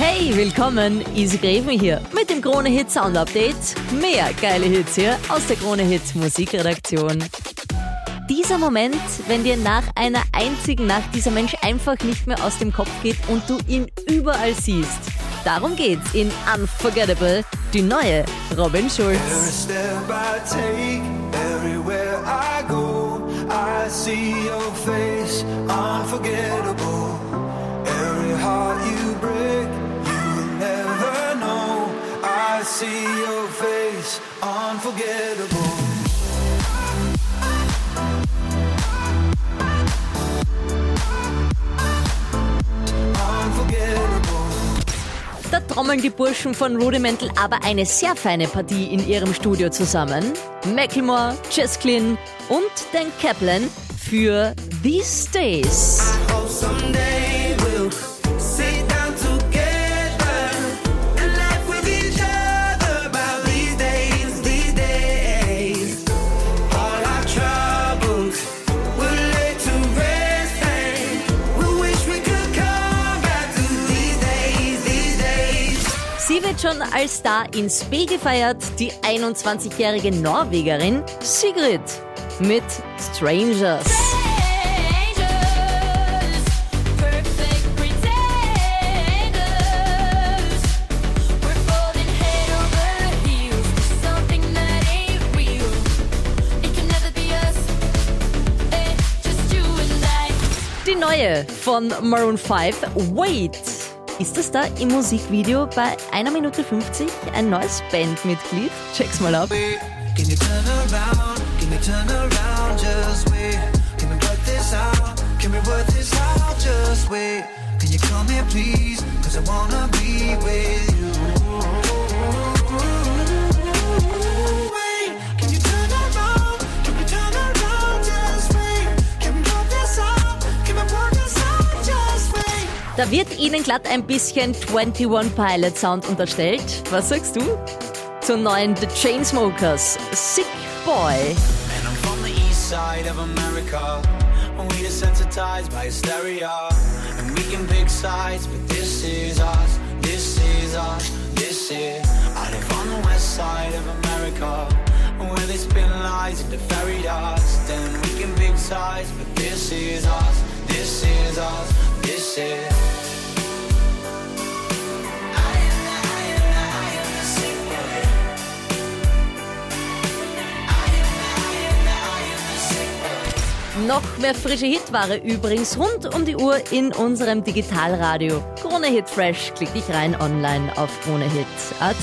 Hey, willkommen, Easy Greven hier mit dem Krone Hit Sound Update. Mehr geile Hits hier aus der Krone Hit Musikredaktion. Dieser Moment, wenn dir nach einer einzigen Nacht dieser Mensch einfach nicht mehr aus dem Kopf geht und du ihn überall siehst. Darum geht's in Unforgettable, die neue Robin Schulz. step your face, unforgettable. Da trommeln die Burschen von Rudimental aber eine sehr feine Partie in ihrem Studio zusammen. Macklemore, Jess Glynn und Dan Kaplan für These Days. Wird schon als Star in Spee gefeiert, die 21-jährige Norwegerin Sigrid mit Strangers. Die neue von Maroon 5, Wait. Ist das da im Musikvideo bei 1 Minute 50 ein neues Bandmitglied? Check's mal ab. Can you turn around? Can Da wird ihnen glatt ein bisschen 21 Pilot Sound unterstellt. Was sagst du? Zur neuen The Chainsmokers, Sick Boy. And I'm from the east side of America. And we desensitized by hysteria. And we can pick sides, but this is us. This is us. This is. I live on the west side of America. Where they spin lies into fairy dust. And we can pick sides, but this is us. This is us. This is. Noch mehr frische Hitware übrigens rund um die Uhr in unserem Digitalradio. Krone Hit Fresh. Klick dich rein online auf kronehit.at.